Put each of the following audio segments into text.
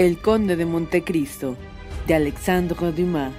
El Conde de Montecristo, de Alexandre Dumas.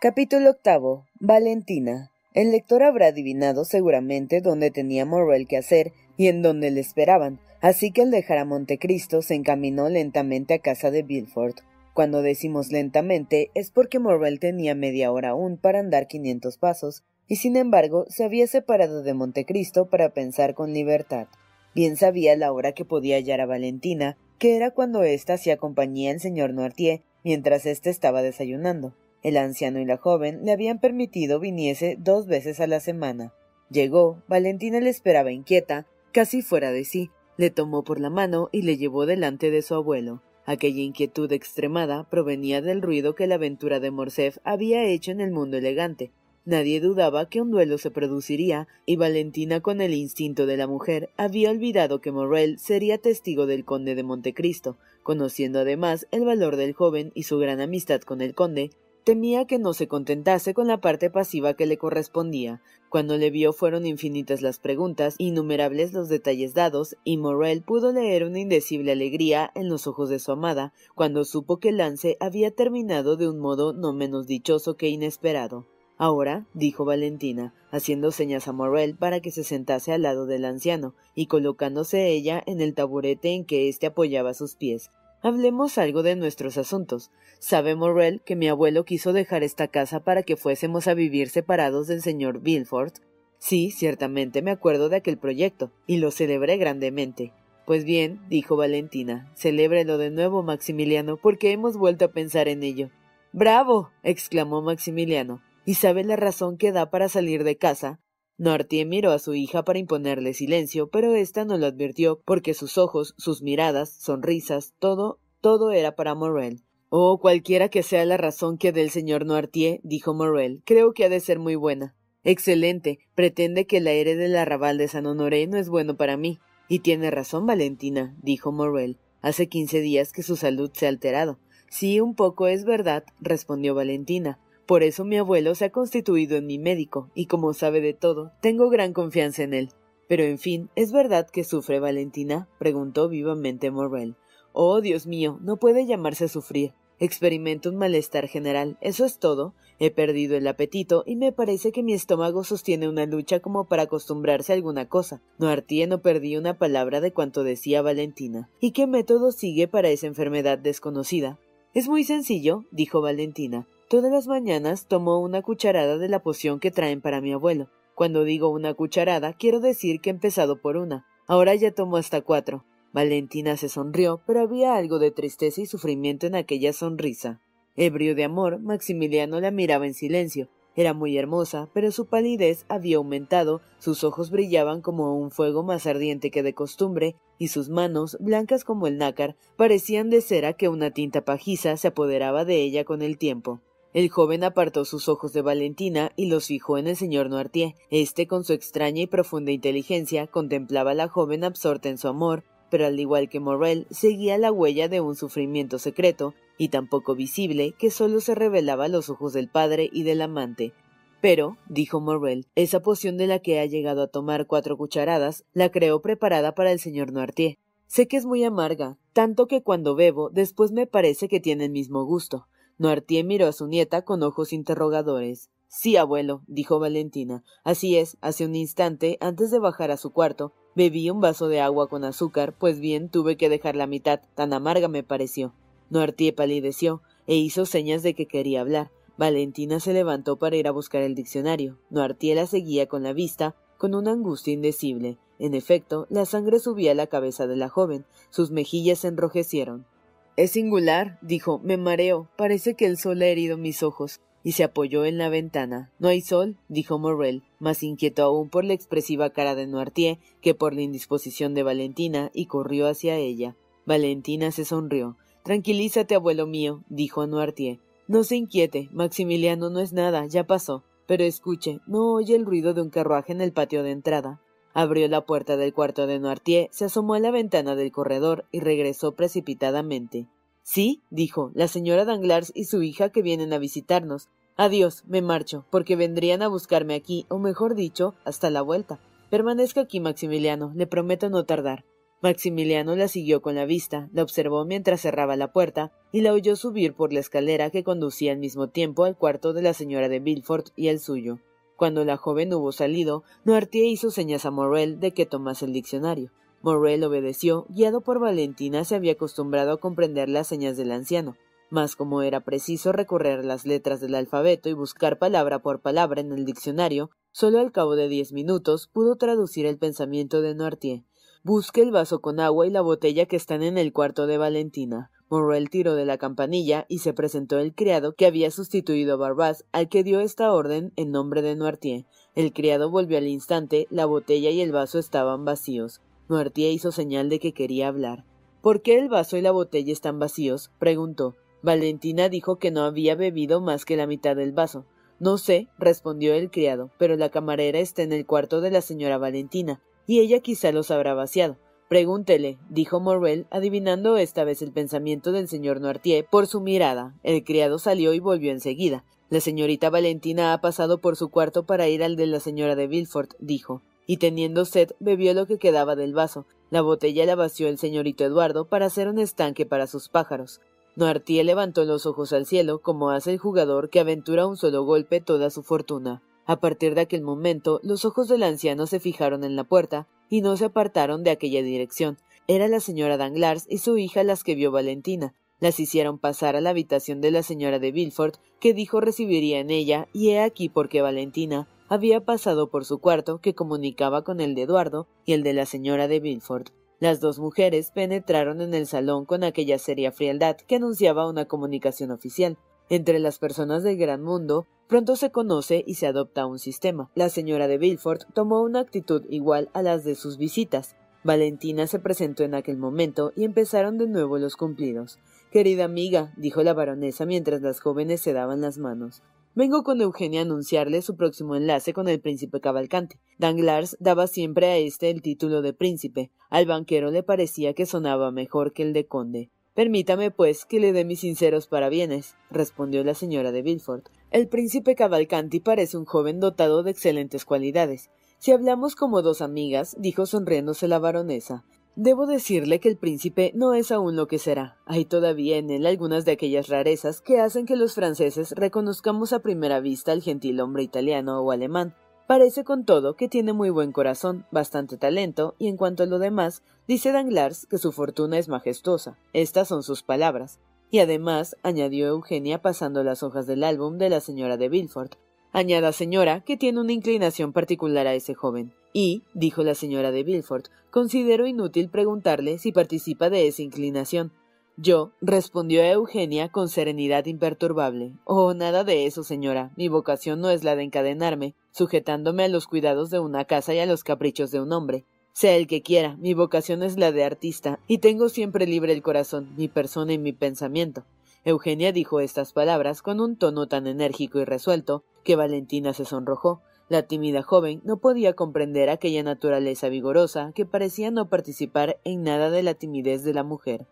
Capítulo octavo. Valentina. El lector habrá adivinado seguramente dónde tenía Morrel que hacer y en dónde le esperaban, así que al dejar a Montecristo se encaminó lentamente a casa de Bilford. Cuando decimos lentamente es porque Morrel tenía media hora aún para andar quinientos pasos, y sin embargo se había separado de Montecristo para pensar con libertad. Bien sabía la hora que podía hallar a Valentina, que era cuando ésta hacía compañía al señor Noirtier mientras éste estaba desayunando. El anciano y la joven le habían permitido viniese dos veces a la semana. Llegó, Valentina le esperaba inquieta, casi fuera de sí, le tomó por la mano y le llevó delante de su abuelo. Aquella inquietud extremada provenía del ruido que la aventura de Morcerf había hecho en el mundo elegante. Nadie dudaba que un duelo se produciría, y Valentina, con el instinto de la mujer, había olvidado que Morrel sería testigo del conde de Montecristo. Conociendo además el valor del joven y su gran amistad con el conde, temía que no se contentase con la parte pasiva que le correspondía. Cuando le vio fueron infinitas las preguntas, innumerables los detalles dados, y Morrel pudo leer una indecible alegría en los ojos de su amada, cuando supo que el lance había terminado de un modo no menos dichoso que inesperado. Ahora, dijo Valentina, haciendo señas a Morrel para que se sentase al lado del anciano, y colocándose ella en el taburete en que éste apoyaba sus pies. Hablemos algo de nuestros asuntos. Sabe Morrel que mi abuelo quiso dejar esta casa para que fuésemos a vivir separados del señor Bilford. Sí, ciertamente me acuerdo de aquel proyecto, y lo celebré grandemente. Pues bien, dijo Valentina, celébrelo de nuevo, Maximiliano, porque hemos vuelto a pensar en ello. Bravo. exclamó Maximiliano. ¿Y sabe la razón que da para salir de casa? Noirtier miró a su hija para imponerle silencio, pero ésta no lo advirtió, porque sus ojos, sus miradas, sonrisas, todo, todo era para Morel. Oh, cualquiera que sea la razón que dé el señor Noirtier, dijo Morel, creo que ha de ser muy buena. Excelente. Pretende que el aire del arrabal de San Honoré no es bueno para mí. Y tiene razón, Valentina, dijo Morel. Hace quince días que su salud se ha alterado. Sí, un poco es verdad, respondió Valentina. Por eso mi abuelo se ha constituido en mi médico, y como sabe de todo, tengo gran confianza en él. Pero en fin, ¿es verdad que sufre Valentina? preguntó vivamente Morrel. Oh, Dios mío, no puede llamarse sufrir. Experimento un malestar general, eso es todo. He perdido el apetito y me parece que mi estómago sostiene una lucha como para acostumbrarse a alguna cosa. Noirtier no perdí una palabra de cuanto decía Valentina. ¿Y qué método sigue para esa enfermedad desconocida? Es muy sencillo, dijo Valentina. Todas las mañanas tomo una cucharada de la poción que traen para mi abuelo. Cuando digo una cucharada, quiero decir que he empezado por una. Ahora ya tomo hasta cuatro. Valentina se sonrió, pero había algo de tristeza y sufrimiento en aquella sonrisa. Ebrio de amor, Maximiliano la miraba en silencio. Era muy hermosa, pero su palidez había aumentado, sus ojos brillaban como un fuego más ardiente que de costumbre, y sus manos, blancas como el nácar, parecían de cera que una tinta pajiza se apoderaba de ella con el tiempo. El joven apartó sus ojos de Valentina y los fijó en el señor Noirtier. Este, con su extraña y profunda inteligencia, contemplaba a la joven absorta en su amor, pero al igual que Morrel, seguía la huella de un sufrimiento secreto, y tan poco visible que solo se revelaba a los ojos del padre y del amante. Pero, dijo Morrel, esa poción de la que ha llegado a tomar cuatro cucharadas, la creo preparada para el señor Noirtier. Sé que es muy amarga, tanto que cuando bebo, después me parece que tiene el mismo gusto. Noirtier miró a su nieta con ojos interrogadores. Sí, abuelo, dijo Valentina. Así es, hace un instante, antes de bajar a su cuarto, bebí un vaso de agua con azúcar, pues bien tuve que dejar la mitad, tan amarga me pareció. Noirtier palideció e hizo señas de que quería hablar. Valentina se levantó para ir a buscar el diccionario. Noirtier la seguía con la vista, con una angustia indecible. En efecto, la sangre subía a la cabeza de la joven, sus mejillas se enrojecieron. Es singular, dijo, me mareo, parece que el sol ha herido mis ojos, y se apoyó en la ventana. No hay sol, dijo Morrel, más inquieto aún por la expresiva cara de Noirtier que por la indisposición de Valentina, y corrió hacia ella. Valentina se sonrió. Tranquilízate, abuelo mío, dijo a Noirtier. No se inquiete, Maximiliano no es nada, ya pasó. Pero escuche, ¿no oye el ruido de un carruaje en el patio de entrada? Abrió la puerta del cuarto de Noirtier, se asomó a la ventana del corredor y regresó precipitadamente. Sí, dijo, la señora Danglars y su hija que vienen a visitarnos. Adiós, me marcho, porque vendrían a buscarme aquí, o mejor dicho, hasta la vuelta. Permanezca aquí, Maximiliano, le prometo no tardar. Maximiliano la siguió con la vista, la observó mientras cerraba la puerta y la oyó subir por la escalera que conducía al mismo tiempo al cuarto de la señora de Villefort y al suyo. Cuando la joven hubo salido, Noirtier hizo señas a Morrel de que tomase el diccionario. Morrel obedeció, guiado por Valentina se había acostumbrado a comprender las señas del anciano, mas como era preciso recorrer las letras del alfabeto y buscar palabra por palabra en el diccionario, solo al cabo de diez minutos pudo traducir el pensamiento de Noirtier. Busque el vaso con agua y la botella que están en el cuarto de Valentina. Morrel tiró de la campanilla y se presentó el criado que había sustituido a Barbaz, al que dio esta orden en nombre de Noirtier. El criado volvió al instante, la botella y el vaso estaban vacíos. Noirtier hizo señal de que quería hablar. ¿Por qué el vaso y la botella están vacíos? preguntó. Valentina dijo que no había bebido más que la mitad del vaso. No sé, respondió el criado, pero la camarera está en el cuarto de la señora Valentina y ella quizá los habrá vaciado. Pregúntele, dijo Morrel, adivinando esta vez el pensamiento del señor Noirtier por su mirada. El criado salió y volvió enseguida. La señorita Valentina ha pasado por su cuarto para ir al de la señora de Villefort, dijo, y teniendo sed bebió lo que quedaba del vaso. La botella la vació el señorito Eduardo para hacer un estanque para sus pájaros. Noirtier levantó los ojos al cielo, como hace el jugador que aventura un solo golpe toda su fortuna. A partir de aquel momento, los ojos del anciano se fijaron en la puerta y no se apartaron de aquella dirección. Era la señora Danglars y su hija las que vio Valentina. Las hicieron pasar a la habitación de la señora de Villefort, que dijo recibiría en ella, y he aquí porque Valentina había pasado por su cuarto, que comunicaba con el de Eduardo y el de la señora de Villefort. Las dos mujeres penetraron en el salón con aquella seria frialdad que anunciaba una comunicación oficial. Entre las personas del gran mundo, pronto se conoce y se adopta un sistema. La señora de Villefort tomó una actitud igual a las de sus visitas. Valentina se presentó en aquel momento y empezaron de nuevo los cumplidos. Querida amiga, dijo la baronesa mientras las jóvenes se daban las manos. Vengo con Eugenia a anunciarle su próximo enlace con el príncipe Cavalcante. Danglars daba siempre a este el título de príncipe. Al banquero le parecía que sonaba mejor que el de conde. Permítame, pues, que le dé mis sinceros parabienes, respondió la señora de Villefort. El príncipe Cavalcanti parece un joven dotado de excelentes cualidades. Si hablamos como dos amigas, dijo sonriéndose la baronesa, debo decirle que el príncipe no es aún lo que será. Hay todavía en él algunas de aquellas rarezas que hacen que los franceses reconozcamos a primera vista al gentil hombre italiano o alemán, Parece con todo que tiene muy buen corazón, bastante talento, y en cuanto a lo demás, dice Danglars que su fortuna es majestuosa. Estas son sus palabras. Y además, añadió Eugenia pasando las hojas del álbum de la señora de Villefort, añada señora que tiene una inclinación particular a ese joven. Y, dijo la señora de Villefort, considero inútil preguntarle si participa de esa inclinación. Yo, respondió Eugenia con serenidad imperturbable. Oh, nada de eso, señora. Mi vocación no es la de encadenarme, sujetándome a los cuidados de una casa y a los caprichos de un hombre. Sea el que quiera, mi vocación es la de artista, y tengo siempre libre el corazón, mi persona y mi pensamiento. Eugenia dijo estas palabras con un tono tan enérgico y resuelto que Valentina se sonrojó. La tímida joven no podía comprender aquella naturaleza vigorosa que parecía no participar en nada de la timidez de la mujer.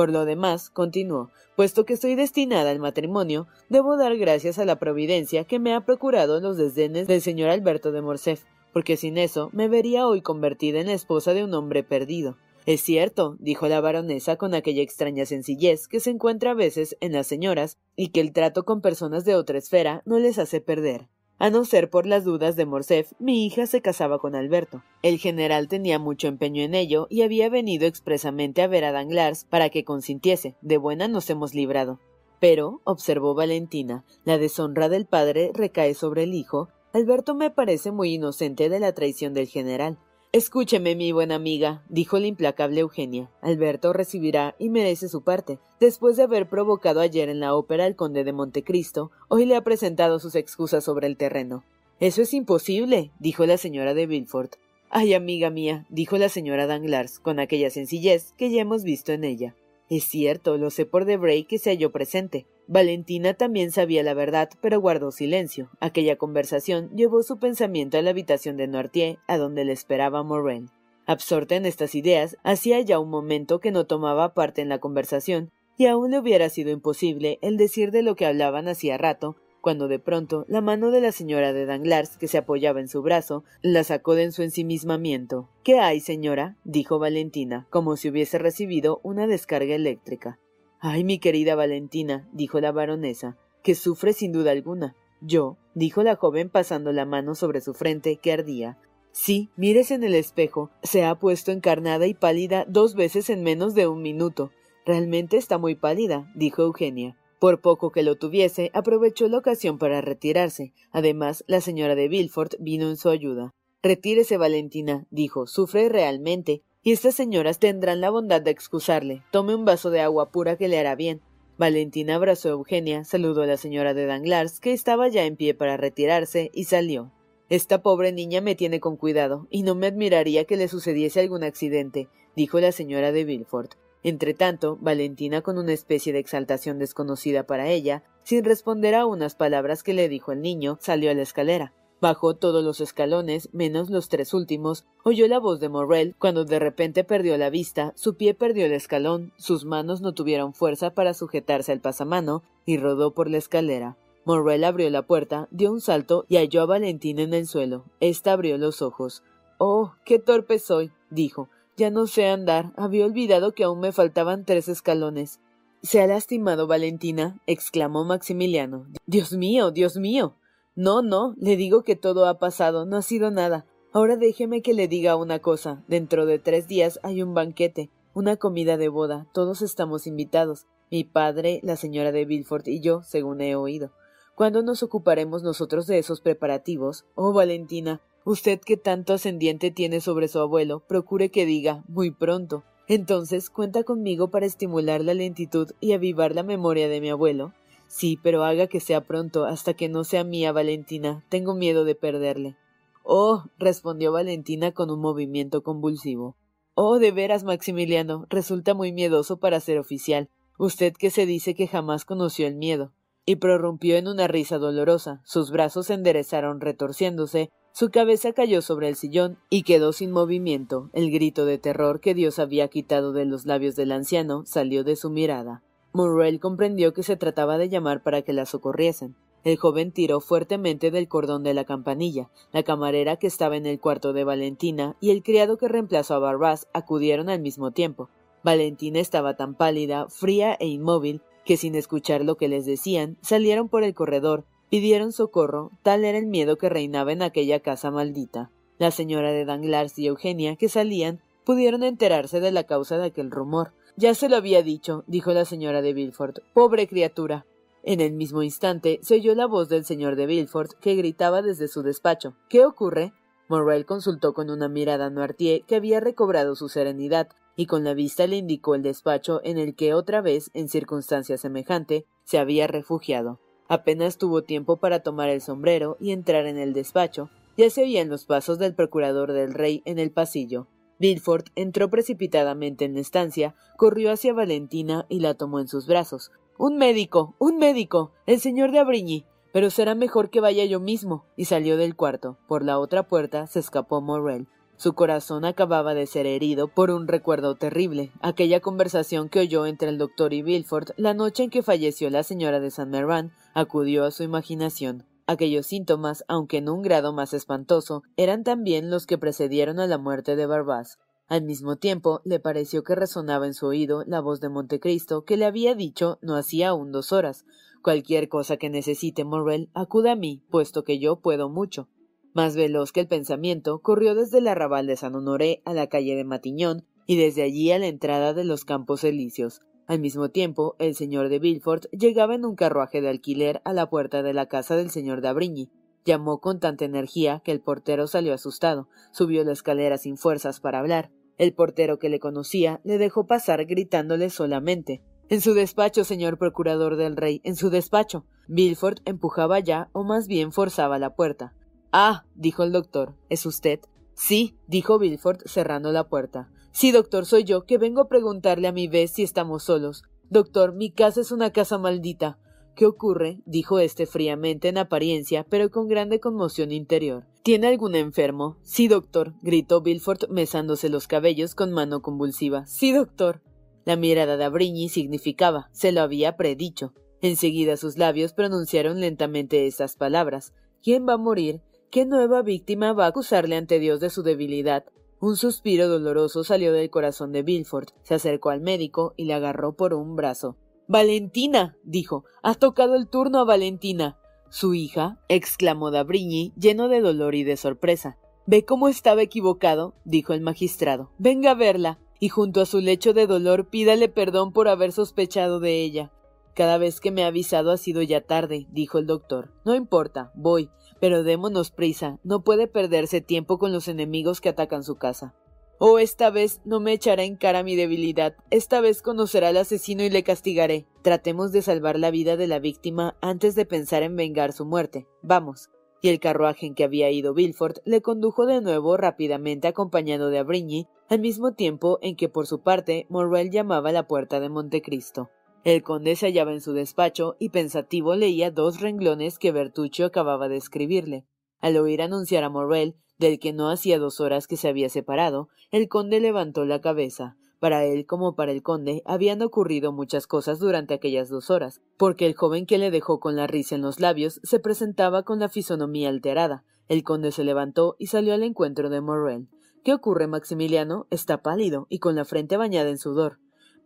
Por lo demás, continuó, puesto que estoy destinada al matrimonio, debo dar gracias a la providencia que me ha procurado los desdenes del señor Alberto de Morcerf, porque sin eso me vería hoy convertida en la esposa de un hombre perdido. Es cierto, dijo la baronesa con aquella extraña sencillez que se encuentra a veces en las señoras y que el trato con personas de otra esfera no les hace perder. A no ser por las dudas de Morcerf, mi hija se casaba con Alberto. El general tenía mucho empeño en ello y había venido expresamente a ver a Danglars para que consintiese. De buena nos hemos librado. Pero, observó Valentina, la deshonra del padre recae sobre el hijo. Alberto me parece muy inocente de la traición del general. Escúcheme, mi buena amiga, dijo la implacable Eugenia. Alberto recibirá y merece su parte. Después de haber provocado ayer en la ópera al conde de Montecristo, hoy le ha presentado sus excusas sobre el terreno. Eso es imposible, dijo la señora de Villefort. Ay, amiga mía, dijo la señora Danglars, con aquella sencillez que ya hemos visto en ella. Es cierto, lo sé por Debray que se halló presente. Valentina también sabía la verdad, pero guardó silencio. Aquella conversación llevó su pensamiento a la habitación de Noirtier, a donde le esperaba Morel. Absorta en estas ideas, hacía ya un momento que no tomaba parte en la conversación, y aún le hubiera sido imposible el decir de lo que hablaban hacía rato, cuando de pronto la mano de la señora de Danglars, que se apoyaba en su brazo, la sacó de su ensimismamiento. ¿Qué hay, señora? dijo Valentina, como si hubiese recibido una descarga eléctrica. Ay, mi querida Valentina, dijo la baronesa, que sufre sin duda alguna. Yo, dijo la joven pasando la mano sobre su frente, que ardía. Sí, mírese en el espejo. Se ha puesto encarnada y pálida dos veces en menos de un minuto. Realmente está muy pálida, dijo Eugenia. Por poco que lo tuviese, aprovechó la ocasión para retirarse. Además, la señora de Villefort vino en su ayuda. Retírese, Valentina, dijo, sufre realmente, y estas señoras tendrán la bondad de excusarle. Tome un vaso de agua pura que le hará bien. Valentina abrazó a Eugenia, saludó a la señora de Danglars, que estaba ya en pie para retirarse, y salió. Esta pobre niña me tiene con cuidado, y no me admiraría que le sucediese algún accidente, dijo la señora de Villefort. Entretanto, Valentina, con una especie de exaltación desconocida para ella, sin responder a unas palabras que le dijo el niño, salió a la escalera. Bajó todos los escalones, menos los tres últimos, oyó la voz de Morrel, cuando de repente perdió la vista, su pie perdió el escalón, sus manos no tuvieron fuerza para sujetarse al pasamano, y rodó por la escalera. Morrel abrió la puerta, dio un salto y halló a Valentina en el suelo. Esta abrió los ojos. Oh, qué torpe soy, dijo. Ya no sé andar. Había olvidado que aún me faltaban tres escalones. Se ha lastimado Valentina, exclamó Maximiliano. Dios mío, Dios mío. No, no, le digo que todo ha pasado, no ha sido nada. Ahora déjeme que le diga una cosa. Dentro de tres días hay un banquete, una comida de boda. Todos estamos invitados. Mi padre, la señora de Villefort y yo, según he oído. ¿Cuándo nos ocuparemos nosotros de esos preparativos? Oh, Valentina, Usted que tanto ascendiente tiene sobre su abuelo, procure que diga muy pronto. Entonces, ¿cuenta conmigo para estimular la lentitud y avivar la memoria de mi abuelo? Sí, pero haga que sea pronto, hasta que no sea mía Valentina. Tengo miedo de perderle. Oh, respondió Valentina con un movimiento convulsivo. Oh, de veras, Maximiliano, resulta muy miedoso para ser oficial. Usted que se dice que jamás conoció el miedo. Y prorrumpió en una risa dolorosa. Sus brazos se enderezaron retorciéndose su cabeza cayó sobre el sillón y quedó sin movimiento. El grito de terror que Dios había quitado de los labios del anciano salió de su mirada. Morrel comprendió que se trataba de llamar para que la socorriesen. El joven tiró fuertemente del cordón de la campanilla. La camarera que estaba en el cuarto de Valentina y el criado que reemplazó a Barbás acudieron al mismo tiempo. Valentina estaba tan pálida, fría e inmóvil que sin escuchar lo que les decían, salieron por el corredor Pidieron socorro, tal era el miedo que reinaba en aquella casa maldita. La señora de Danglars y Eugenia, que salían, pudieron enterarse de la causa de aquel rumor. Ya se lo había dicho, dijo la señora de Villefort. Pobre criatura. En el mismo instante se oyó la voz del señor de Villefort, que gritaba desde su despacho. ¿Qué ocurre? Morrel consultó con una mirada a Noirtier que había recobrado su serenidad, y con la vista le indicó el despacho en el que otra vez, en circunstancia semejante, se había refugiado. Apenas tuvo tiempo para tomar el sombrero y entrar en el despacho, ya se oían los pasos del procurador del rey en el pasillo. Villefort entró precipitadamente en la estancia, corrió hacia Valentina y la tomó en sus brazos. Un médico. un médico. el señor de Abrigny. Pero será mejor que vaya yo mismo. y salió del cuarto. Por la otra puerta se escapó Morrel. Su corazón acababa de ser herido por un recuerdo terrible, aquella conversación que oyó entre el doctor y Villefort la noche en que falleció la señora de Saint Méran acudió a su imaginación. Aquellos síntomas, aunque en un grado más espantoso, eran también los que precedieron a la muerte de Barbás. Al mismo tiempo, le pareció que resonaba en su oído la voz de Montecristo que le había dicho no hacía aún dos horas Cualquier cosa que necesite Morrel, acuda a mí, puesto que yo puedo mucho. Más veloz que el pensamiento, corrió desde el arrabal de San Honoré a la calle de Matiñón y desde allí a la entrada de los Campos Elíseos. Al mismo tiempo, el señor de Villefort llegaba en un carruaje de alquiler a la puerta de la casa del señor de. Llamó con tanta energía que el portero salió asustado, subió la escalera sin fuerzas para hablar. El portero que le conocía le dejó pasar gritándole solamente En su despacho, señor procurador del rey, en su despacho. Villefort empujaba ya, o más bien forzaba la puerta. Ah, dijo el doctor, ¿es usted? Sí, dijo Bilford cerrando la puerta. Sí, doctor, soy yo, que vengo a preguntarle a mi vez si estamos solos. Doctor, mi casa es una casa maldita. ¿Qué ocurre? dijo éste fríamente en apariencia, pero con grande conmoción interior. ¿Tiene algún enfermo? Sí, doctor, gritó Bilford mesándose los cabellos con mano convulsiva. Sí, doctor. La mirada de Abrigny significaba, se lo había predicho. Enseguida sus labios pronunciaron lentamente esas palabras. ¿Quién va a morir? ¿Qué nueva víctima va a acusarle ante Dios de su debilidad? Un suspiro doloroso salió del corazón de Villefort, se acercó al médico y le agarró por un brazo. Valentina. dijo. Has tocado el turno a Valentina. ¿Su hija? exclamó Dabrigny, lleno de dolor y de sorpresa. ¿Ve cómo estaba equivocado? dijo el magistrado. Venga a verla, y junto a su lecho de dolor pídale perdón por haber sospechado de ella. Cada vez que me ha avisado ha sido ya tarde, dijo el doctor. No importa, voy. Pero démonos prisa, no puede perderse tiempo con los enemigos que atacan su casa. Oh, esta vez no me echará en cara mi debilidad, esta vez conocerá al asesino y le castigaré. Tratemos de salvar la vida de la víctima antes de pensar en vengar su muerte. Vamos. Y el carruaje en que había ido Villefort le condujo de nuevo rápidamente acompañado de Abrigny, al mismo tiempo en que por su parte Morrel llamaba a la puerta de Montecristo. El conde se hallaba en su despacho y pensativo leía dos renglones que Bertuccio acababa de escribirle. Al oír anunciar a Morrel, del que no hacía dos horas que se había separado, el conde levantó la cabeza. Para él como para el conde habían ocurrido muchas cosas durante aquellas dos horas, porque el joven que le dejó con la risa en los labios se presentaba con la fisonomía alterada. El conde se levantó y salió al encuentro de Morrel. ¿Qué ocurre, Maximiliano? Está pálido y con la frente bañada en sudor.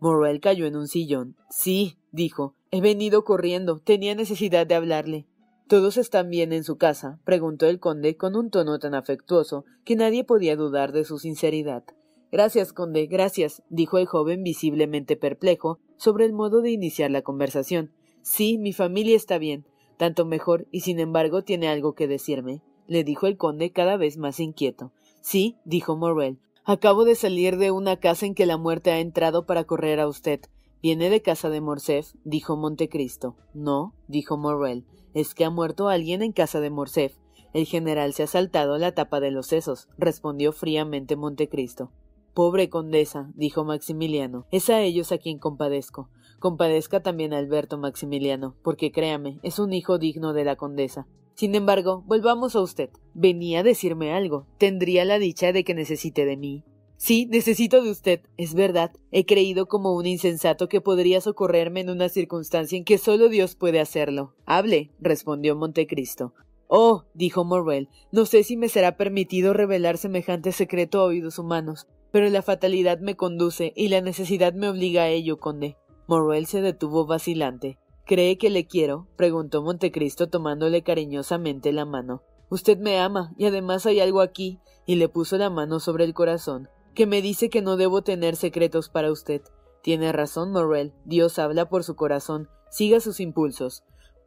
Morrel cayó en un sillón. Sí, dijo. He venido corriendo. Tenía necesidad de hablarle. ¿Todos están bien en su casa? preguntó el conde con un tono tan afectuoso que nadie podía dudar de su sinceridad. Gracias, conde, gracias, dijo el joven visiblemente perplejo sobre el modo de iniciar la conversación. Sí, mi familia está bien, tanto mejor, y sin embargo tiene algo que decirme, le dijo el conde cada vez más inquieto. Sí, dijo Morrel, Acabo de salir de una casa en que la muerte ha entrado para correr a usted. ¿Viene de casa de Morcerf? dijo Montecristo. No, dijo Morrel. Es que ha muerto alguien en casa de Morcerf. El general se ha saltado la tapa de los sesos, respondió fríamente Montecristo. Pobre condesa, dijo Maximiliano, es a ellos a quien compadezco. Compadezca también a Alberto Maximiliano, porque créame, es un hijo digno de la condesa. Sin embargo, volvamos a usted. Venía a decirme algo. ¿Tendría la dicha de que necesite de mí? Sí, necesito de usted. Es verdad. He creído como un insensato que podría socorrerme en una circunstancia en que solo Dios puede hacerlo. Hable, respondió Montecristo. Oh, dijo Morrel, no sé si me será permitido revelar semejante secreto a oídos humanos, pero la fatalidad me conduce y la necesidad me obliga a ello, conde. Morrel se detuvo vacilante. ¿Cree que le quiero? preguntó Montecristo tomándole cariñosamente la mano. Usted me ama, y además hay algo aquí, y le puso la mano sobre el corazón, que me dice que no debo tener secretos para usted. Tiene razón, Morrel. Dios habla por su corazón. Siga sus impulsos.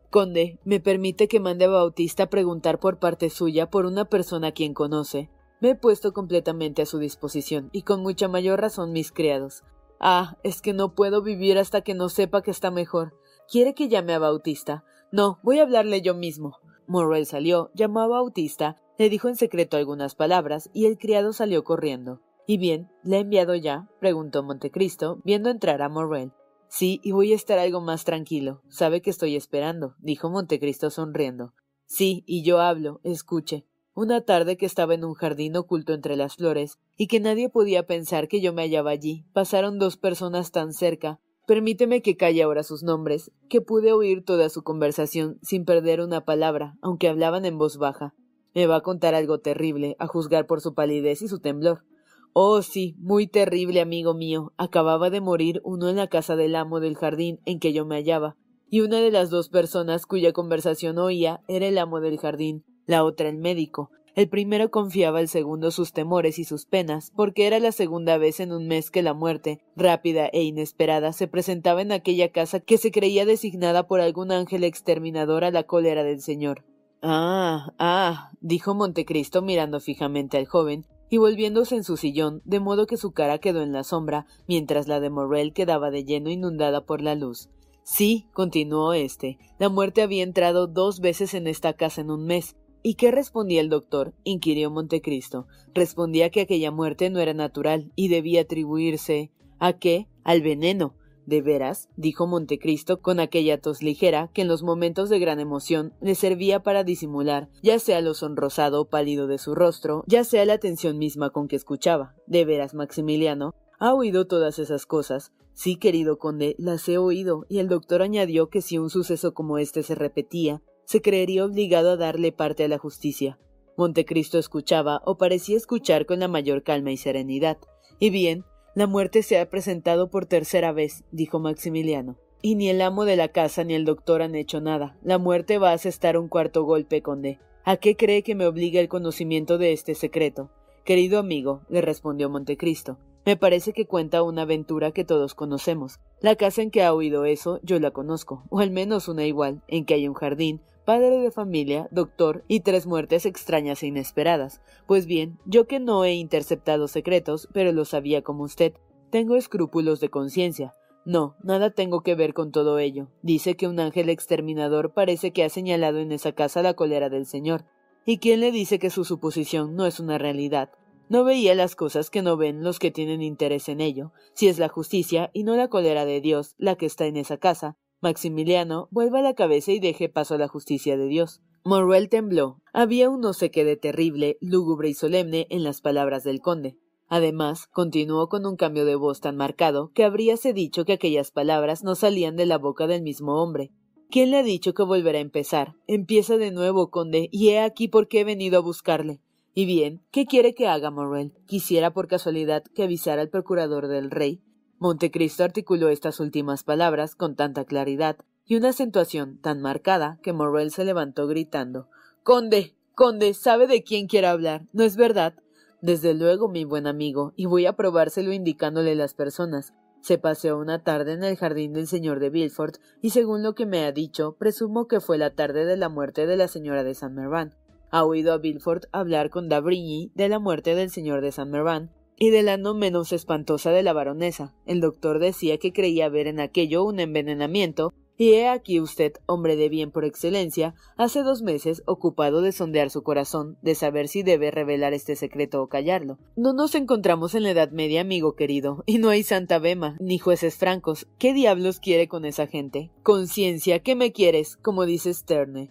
Conde, me permite que mande a Bautista a preguntar por parte suya por una persona a quien conoce. Me he puesto completamente a su disposición, y con mucha mayor razón mis criados. Ah, es que no puedo vivir hasta que no sepa que está mejor. ¿Quiere que llame a Bautista? No, voy a hablarle yo mismo. Morrel salió, llamó a Bautista, le dijo en secreto algunas palabras, y el criado salió corriendo. ¿Y bien? ¿Le ha enviado ya? preguntó Montecristo, viendo entrar a Morrel. Sí, y voy a estar algo más tranquilo. Sabe que estoy esperando, dijo Montecristo sonriendo. Sí, y yo hablo, escuche. Una tarde que estaba en un jardín oculto entre las flores, y que nadie podía pensar que yo me hallaba allí, pasaron dos personas tan cerca. Permíteme que calle ahora sus nombres, que pude oír toda su conversación sin perder una palabra, aunque hablaban en voz baja. Me va a contar algo terrible, a juzgar por su palidez y su temblor. Oh, sí, muy terrible, amigo mío. Acababa de morir uno en la casa del amo del jardín en que yo me hallaba, y una de las dos personas cuya conversación oía era el amo del jardín, la otra el médico. El primero confiaba al segundo sus temores y sus penas, porque era la segunda vez en un mes que la muerte, rápida e inesperada, se presentaba en aquella casa que se creía designada por algún ángel exterminador a la cólera del Señor. Ah, ah, dijo Montecristo mirando fijamente al joven, y volviéndose en su sillón, de modo que su cara quedó en la sombra, mientras la de Morrel quedaba de lleno inundada por la luz. Sí, continuó éste, la muerte había entrado dos veces en esta casa en un mes. ¿Y qué respondía el doctor? inquirió Montecristo. Respondía que aquella muerte no era natural y debía atribuirse. ¿A qué? Al veneno. ¿De veras? dijo Montecristo con aquella tos ligera que en los momentos de gran emoción le servía para disimular, ya sea lo sonrosado o pálido de su rostro, ya sea la atención misma con que escuchaba. ¿De veras, Maximiliano? ¿Ha oído todas esas cosas? Sí, querido conde, las he oído, y el doctor añadió que si un suceso como este se repetía, se creería obligado a darle parte a la justicia. Montecristo escuchaba, o parecía escuchar con la mayor calma y serenidad. Y bien, la muerte se ha presentado por tercera vez, dijo Maximiliano. Y ni el amo de la casa ni el doctor han hecho nada. La muerte va a asestar un cuarto golpe, conde. ¿A qué cree que me obliga el conocimiento de este secreto? Querido amigo, le respondió Montecristo, me parece que cuenta una aventura que todos conocemos. La casa en que ha oído eso, yo la conozco, o al menos una igual, en que hay un jardín, padre de familia, doctor y tres muertes extrañas e inesperadas. Pues bien, yo que no he interceptado secretos, pero lo sabía como usted, tengo escrúpulos de conciencia. No, nada tengo que ver con todo ello. Dice que un ángel exterminador parece que ha señalado en esa casa la cólera del Señor. ¿Y quién le dice que su suposición no es una realidad? No veía las cosas que no ven los que tienen interés en ello. Si es la justicia y no la cólera de Dios la que está en esa casa, Maximiliano, vuelva la cabeza y deje paso a la justicia de Dios. Morrel tembló. Había un no sé qué de terrible, lúgubre y solemne en las palabras del conde. Además, continuó con un cambio de voz tan marcado que habríase dicho que aquellas palabras no salían de la boca del mismo hombre. ¿Quién le ha dicho que volverá a empezar? Empieza de nuevo, conde, y he aquí por qué he venido a buscarle. Y bien, ¿qué quiere que haga Morrel? Quisiera por casualidad que avisara al procurador del rey Montecristo articuló estas últimas palabras con tanta claridad y una acentuación tan marcada que Morrel se levantó gritando Conde. Conde. sabe de quién quiere hablar, ¿no es verdad? Desde luego, mi buen amigo, y voy a probárselo indicándole las personas. Se paseó una tarde en el jardín del señor de Villefort, y según lo que me ha dicho, presumo que fue la tarde de la muerte de la señora de Saint Mervan. Ha oído a Villefort hablar con Davrigny de la muerte del señor de Saint Mervan, y de la no menos espantosa de la baronesa. El doctor decía que creía ver en aquello un envenenamiento, y he aquí usted, hombre de bien por excelencia, hace dos meses ocupado de sondear su corazón, de saber si debe revelar este secreto o callarlo. No nos encontramos en la Edad Media, amigo querido, y no hay Santa Bema, ni jueces francos. ¿Qué diablos quiere con esa gente? Conciencia, ¿qué me quieres? como dice Sterne.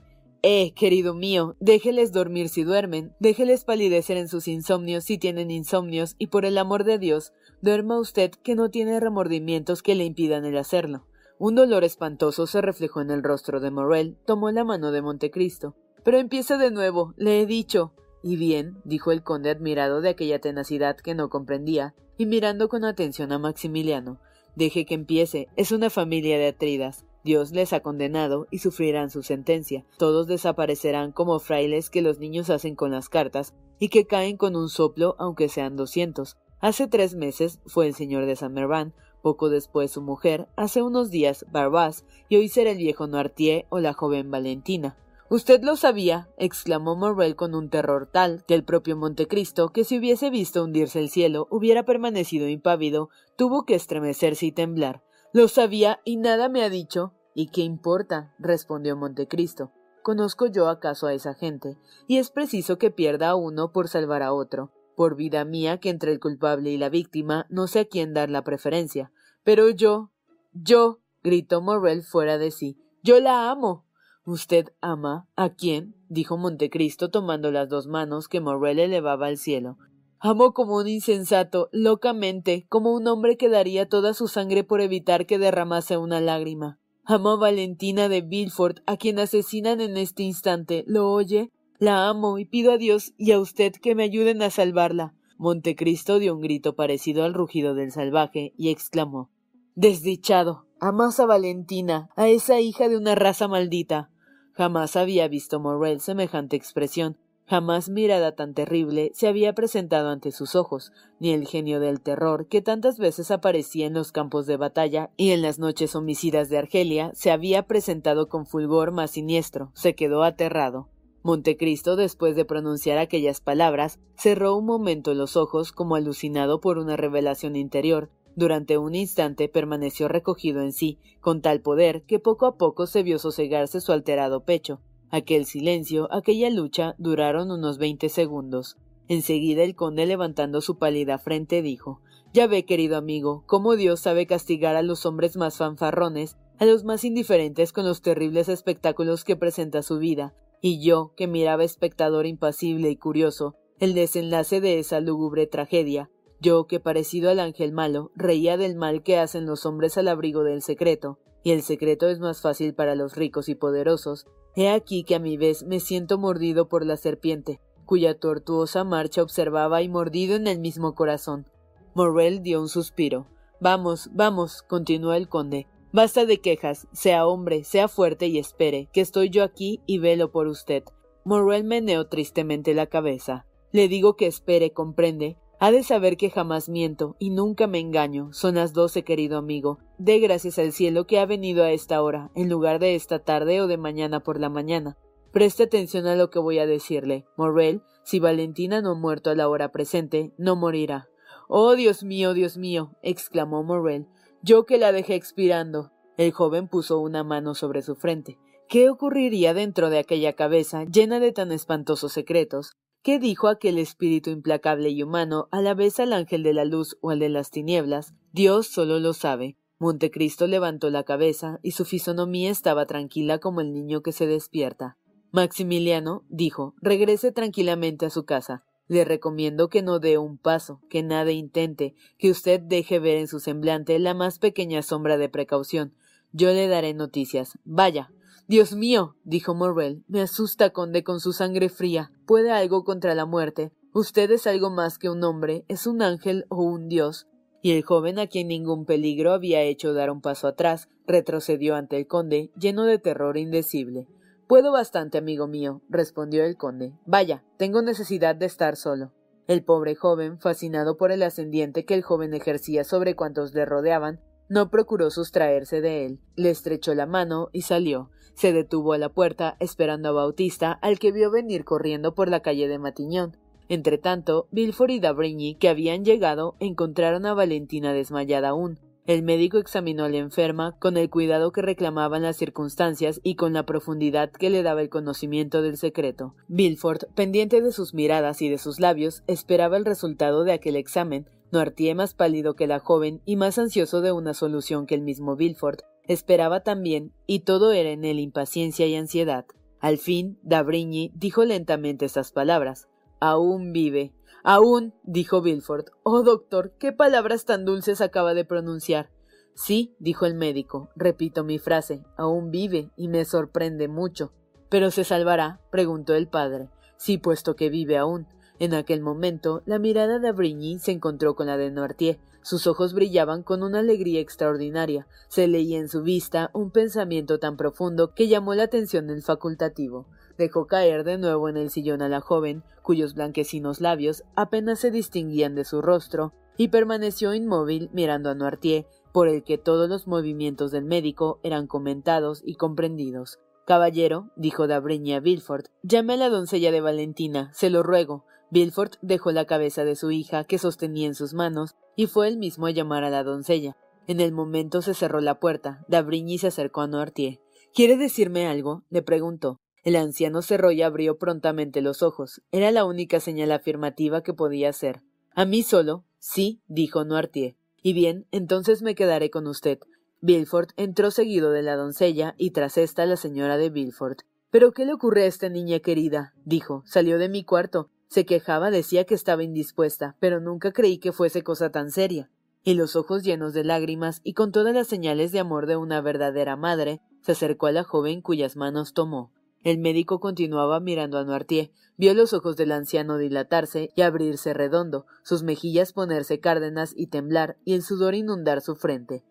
Eh, querido mío, déjeles dormir si duermen, déjeles palidecer en sus insomnios si tienen insomnios, y por el amor de Dios, duerma usted que no tiene remordimientos que le impidan el hacerlo. Un dolor espantoso se reflejó en el rostro de Morrel, tomó la mano de Montecristo. Pero empieza de nuevo, le he dicho. Y bien, dijo el conde admirado de aquella tenacidad que no comprendía, y mirando con atención a Maximiliano. Deje que empiece, es una familia de Atridas. Dios les ha condenado y sufrirán su sentencia. Todos desaparecerán como frailes que los niños hacen con las cartas y que caen con un soplo aunque sean doscientos. Hace tres meses fue el señor de San Merván, Poco después su mujer, hace unos días Barbás, y hoy será el viejo Noirtier o la joven Valentina. Usted lo sabía, exclamó Morrel con un terror tal que el propio Montecristo, que si hubiese visto hundirse el cielo, hubiera permanecido impávido, tuvo que estremecerse y temblar. Lo sabía y nada me ha dicho. ¿Y qué importa? respondió Montecristo. ¿Conozco yo acaso a esa gente? Y es preciso que pierda a uno por salvar a otro. Por vida mía que entre el culpable y la víctima no sé a quién dar la preferencia. Pero yo. yo. gritó Morrel fuera de sí. Yo la amo. ¿Usted ama? ¿A quién? dijo Montecristo tomando las dos manos que Morrel elevaba al cielo. Amo como un insensato, locamente, como un hombre que daría toda su sangre por evitar que derramase una lágrima. Amo a Valentina de Villefort, a quien asesinan en este instante. ¿Lo oye? La amo y pido a Dios y a usted que me ayuden a salvarla. Montecristo dio un grito parecido al rugido del salvaje y exclamó Desdichado. Amas a Valentina, a esa hija de una raza maldita. Jamás había visto Morrel semejante expresión, jamás mirada tan terrible se había presentado ante sus ojos, ni el genio del terror que tantas veces aparecía en los campos de batalla y en las noches homicidas de Argelia se había presentado con fulgor más siniestro, se quedó aterrado. Montecristo, después de pronunciar aquellas palabras, cerró un momento los ojos como alucinado por una revelación interior, durante un instante permaneció recogido en sí, con tal poder que poco a poco se vio sosegarse su alterado pecho. Aquel silencio, aquella lucha, duraron unos veinte segundos. Enseguida el conde levantando su pálida frente dijo Ya ve, querido amigo, cómo Dios sabe castigar a los hombres más fanfarrones, a los más indiferentes con los terribles espectáculos que presenta su vida, y yo, que miraba espectador impasible y curioso, el desenlace de esa lúgubre tragedia, yo, que parecido al ángel malo, reía del mal que hacen los hombres al abrigo del secreto, y el secreto es más fácil para los ricos y poderosos, he aquí que a mi vez me siento mordido por la serpiente, cuya tortuosa marcha observaba y mordido en el mismo corazón. Morrel dio un suspiro. Vamos, vamos, continuó el conde. Basta de quejas, sea hombre, sea fuerte y espere, que estoy yo aquí y velo por usted. Morrel meneó tristemente la cabeza. Le digo que espere, comprende, ha de saber que jamás miento y nunca me engaño. Son las doce, querido amigo. Dé gracias al cielo que ha venido a esta hora, en lugar de esta tarde o de mañana por la mañana. Preste atención a lo que voy a decirle. Morrel, si Valentina no ha muerto a la hora presente, no morirá. Oh, Dios mío, Dios mío, exclamó Morrel. Yo que la dejé expirando. El joven puso una mano sobre su frente. ¿Qué ocurriría dentro de aquella cabeza llena de tan espantosos secretos? ¿Qué dijo aquel espíritu implacable y humano a la vez al ángel de la luz o al de las tinieblas? Dios solo lo sabe. Montecristo levantó la cabeza y su fisonomía estaba tranquila como el niño que se despierta. Maximiliano, dijo, regrese tranquilamente a su casa. Le recomiendo que no dé un paso, que nada intente, que usted deje ver en su semblante la más pequeña sombra de precaución. Yo le daré noticias. Vaya, Dios mío, dijo Morrel, me asusta, conde, con su sangre fría. ¿Puede algo contra la muerte? Usted es algo más que un hombre, es un ángel o un dios. Y el joven, a quien ningún peligro había hecho dar un paso atrás, retrocedió ante el conde, lleno de terror indecible. Puedo bastante, amigo mío, respondió el conde. Vaya, tengo necesidad de estar solo. El pobre joven, fascinado por el ascendiente que el joven ejercía sobre cuantos le rodeaban, no procuró sustraerse de él, le estrechó la mano y salió. Se detuvo a la puerta, esperando a Bautista, al que vio venir corriendo por la calle de Matiñón. Entretanto, Villefort y Dabrigny, que habían llegado, encontraron a Valentina desmayada aún. El médico examinó a la enferma con el cuidado que reclamaban las circunstancias y con la profundidad que le daba el conocimiento del secreto. Villefort, pendiente de sus miradas y de sus labios, esperaba el resultado de aquel examen. Noirtier, más pálido que la joven y más ansioso de una solución que el mismo Villefort, Esperaba también, y todo era en él impaciencia y ansiedad. Al fin, Dabrigny dijo lentamente estas palabras. Aún vive. Aún, dijo Villefort. Oh, doctor, qué palabras tan dulces acaba de pronunciar. Sí, dijo el médico, repito mi frase, aún vive, y me sorprende mucho. ¿Pero se salvará? preguntó el padre. Sí, puesto que vive aún. En aquel momento, la mirada de Abrigny se encontró con la de Noirtier. Sus ojos brillaban con una alegría extraordinaria. Se leía en su vista un pensamiento tan profundo que llamó la atención del facultativo. Dejó caer de nuevo en el sillón a la joven, cuyos blanquecinos labios apenas se distinguían de su rostro, y permaneció inmóvil mirando a Noirtier, por el que todos los movimientos del médico eran comentados y comprendidos. Caballero, dijo D'Abrigny a Villefort, llame a la doncella de Valentina, se lo ruego. Villefort dejó la cabeza de su hija, que sostenía en sus manos, y fue él mismo a llamar a la doncella. En el momento se cerró la puerta. D'Abrigny se acercó a Noirtier. ¿Quiere decirme algo? le preguntó. El anciano cerró y abrió prontamente los ojos. Era la única señal afirmativa que podía hacer. ¿A mí solo? Sí, dijo Noirtier. Y bien, entonces me quedaré con usted. Villefort entró seguido de la doncella y tras esta la señora de Villefort. ¿Pero qué le ocurre a esta niña querida? dijo. Salió de mi cuarto. Se quejaba, decía que estaba indispuesta, pero nunca creí que fuese cosa tan seria. Y los ojos llenos de lágrimas y con todas las señales de amor de una verdadera madre, se acercó a la joven cuyas manos tomó. El médico continuaba mirando a Noirtier, vio los ojos del anciano dilatarse y abrirse redondo, sus mejillas ponerse cárdenas y temblar, y el sudor inundar su frente.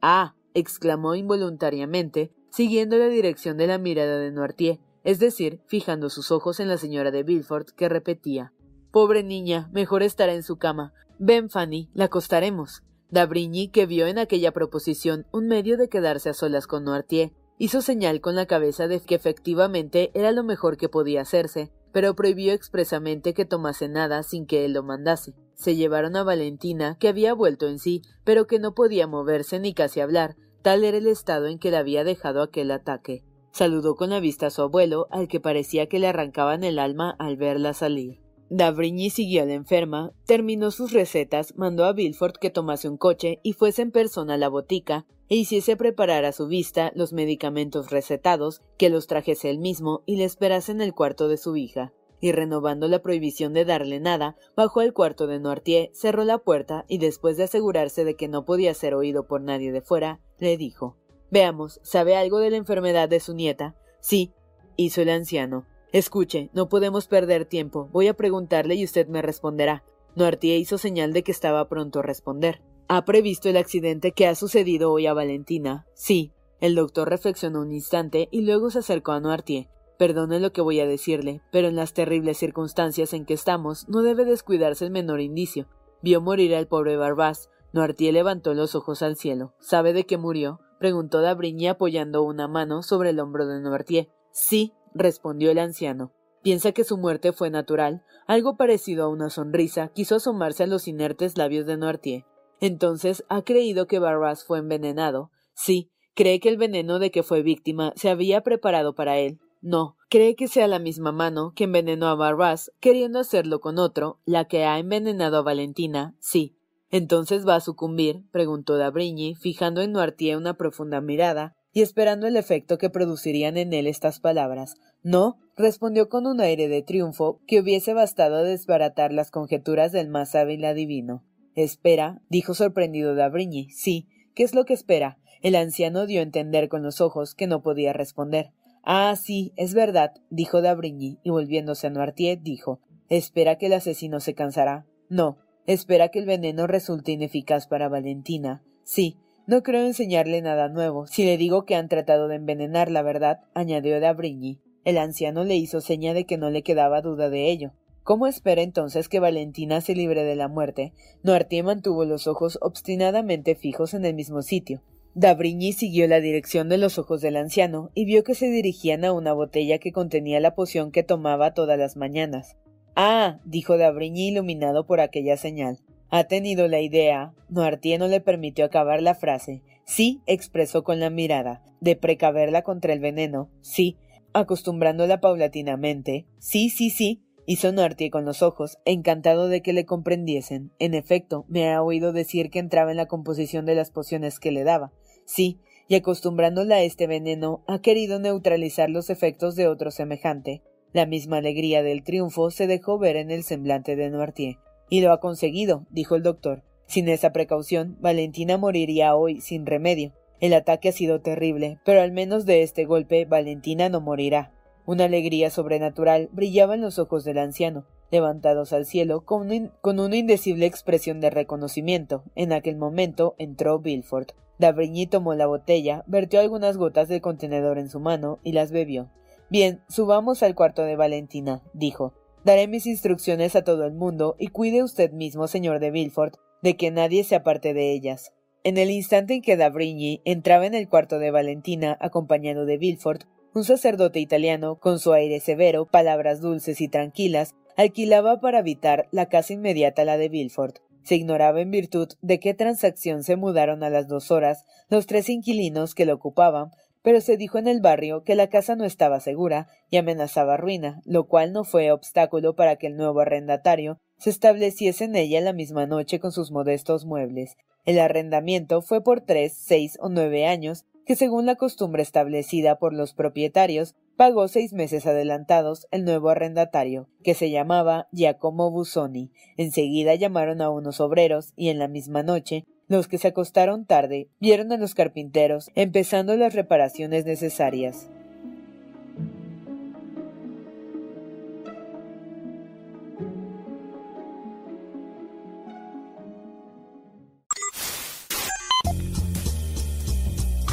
Ah. exclamó involuntariamente, siguiendo la dirección de la mirada de Noirtier, es decir, fijando sus ojos en la señora de Villefort, que repetía Pobre niña, mejor estará en su cama. Ven, Fanny, la acostaremos. D'Abrigny, que vio en aquella proposición un medio de quedarse a solas con Noirtier, hizo señal con la cabeza de que efectivamente era lo mejor que podía hacerse, pero prohibió expresamente que tomase nada sin que él lo mandase. Se llevaron a Valentina, que había vuelto en sí, pero que no podía moverse ni casi hablar, tal era el estado en que la había dejado aquel ataque. Saludó con la vista a su abuelo, al que parecía que le arrancaban el alma al verla salir. D'Avrigny siguió a la enferma, terminó sus recetas, mandó a Villefort que tomase un coche y fuese en persona a la botica e hiciese preparar a su vista los medicamentos recetados, que los trajese él mismo y le esperase en el cuarto de su hija. Y renovando la prohibición de darle nada, bajó al cuarto de Noirtier, cerró la puerta y después de asegurarse de que no podía ser oído por nadie de fuera, le dijo Veamos, ¿sabe algo de la enfermedad de su nieta? Sí, hizo el anciano. Escuche, no podemos perder tiempo. Voy a preguntarle y usted me responderá. Noirtier hizo señal de que estaba pronto a responder. ¿Ha previsto el accidente que ha sucedido hoy a Valentina? Sí. El doctor reflexionó un instante y luego se acercó a Noirtier. Perdone lo que voy a decirle, pero en las terribles circunstancias en que estamos no debe descuidarse el menor indicio. Vio morir al pobre Barbás. Noirtier levantó los ojos al cielo. ¿Sabe de qué murió? Preguntó D'Abrigny apoyando una mano sobre el hombro de Noirtier. Sí, respondió el anciano. Piensa que su muerte fue natural. Algo parecido a una sonrisa quiso asomarse a los inertes labios de Noirtier. Entonces, ¿ha creído que Barras fue envenenado? Sí. ¿Cree que el veneno de que fue víctima se había preparado para él? No. ¿Cree que sea la misma mano que envenenó a Barras, queriendo hacerlo con otro, la que ha envenenado a Valentina? Sí. ¿Entonces va a sucumbir? preguntó D'Abrigny, fijando en Noirtier una profunda mirada y esperando el efecto que producirían en él estas palabras. No, respondió con un aire de triunfo que hubiese bastado a desbaratar las conjeturas del más hábil adivino. Espera, dijo sorprendido D'Abrigny. Sí, ¿qué es lo que espera? El anciano dio a entender con los ojos que no podía responder. Ah, sí, es verdad, dijo D'Abrigny, y volviéndose a Noirtier, dijo Espera que el asesino se cansará. No, Espera que el veneno resulte ineficaz para Valentina. Sí, no creo enseñarle nada nuevo. Si le digo que han tratado de envenenar la verdad, añadió D'Abrigny. El anciano le hizo seña de que no le quedaba duda de ello. ¿Cómo espera entonces que Valentina se libre de la muerte? Noirtier mantuvo los ojos obstinadamente fijos en el mismo sitio. D'Abrigny siguió la dirección de los ojos del anciano y vio que se dirigían a una botella que contenía la poción que tomaba todas las mañanas. Ah, dijo D'Abrigny iluminado por aquella señal. Ha tenido la idea. Noirtier no le permitió acabar la frase. Sí, expresó con la mirada, de precaverla contra el veneno. Sí, acostumbrándola paulatinamente. Sí, sí, sí, hizo Noirtier con los ojos, encantado de que le comprendiesen. En efecto, me ha oído decir que entraba en la composición de las pociones que le daba. Sí, y acostumbrándola a este veneno, ha querido neutralizar los efectos de otro semejante. La misma alegría del triunfo se dejó ver en el semblante de Noirtier. Y lo ha conseguido, dijo el doctor. Sin esa precaución, Valentina moriría hoy sin remedio. El ataque ha sido terrible, pero al menos de este golpe Valentina no morirá. Una alegría sobrenatural brillaba en los ojos del anciano, levantados al cielo con, una indecible expresión de reconocimiento. En aquel momento entró Villefort. D'Avrigny tomó la botella, vertió algunas gotas del contenedor en su mano y las bebió. Bien, subamos al cuarto de Valentina, dijo. Daré mis instrucciones a todo el mundo y cuide usted mismo, señor de Villefort, de que nadie se aparte de ellas. En el instante en que Dabrigny entraba en el cuarto de Valentina acompañado de Villefort, un sacerdote italiano, con su aire severo, palabras dulces y tranquilas, alquilaba para habitar la casa inmediata a la de Villefort. Se ignoraba en virtud de qué transacción se mudaron a las dos horas los tres inquilinos que lo ocupaban, pero se dijo en el barrio que la casa no estaba segura y amenazaba ruina, lo cual no fue obstáculo para que el nuevo arrendatario se estableciese en ella la misma noche con sus modestos muebles. El arrendamiento fue por tres, seis o nueve años, que según la costumbre establecida por los propietarios, pagó seis meses adelantados el nuevo arrendatario, que se llamaba Giacomo Busoni. Enseguida llamaron a unos obreros y en la misma noche los que se acostaron tarde vieron a los carpinteros empezando las reparaciones necesarias.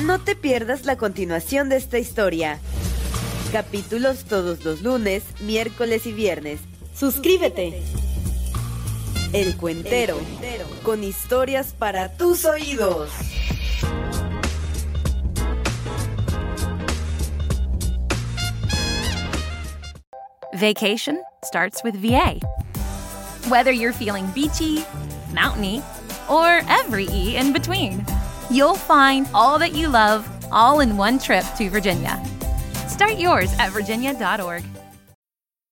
No te pierdas la continuación de esta historia. Capítulos todos los lunes, miércoles y viernes. Suscríbete. El Cuentero, con historias para tus oídos. Vacation starts with VA. Whether you're feeling beachy, mountainy, or every E in between, you'll find all that you love all in one trip to Virginia. Start yours at virginia.org.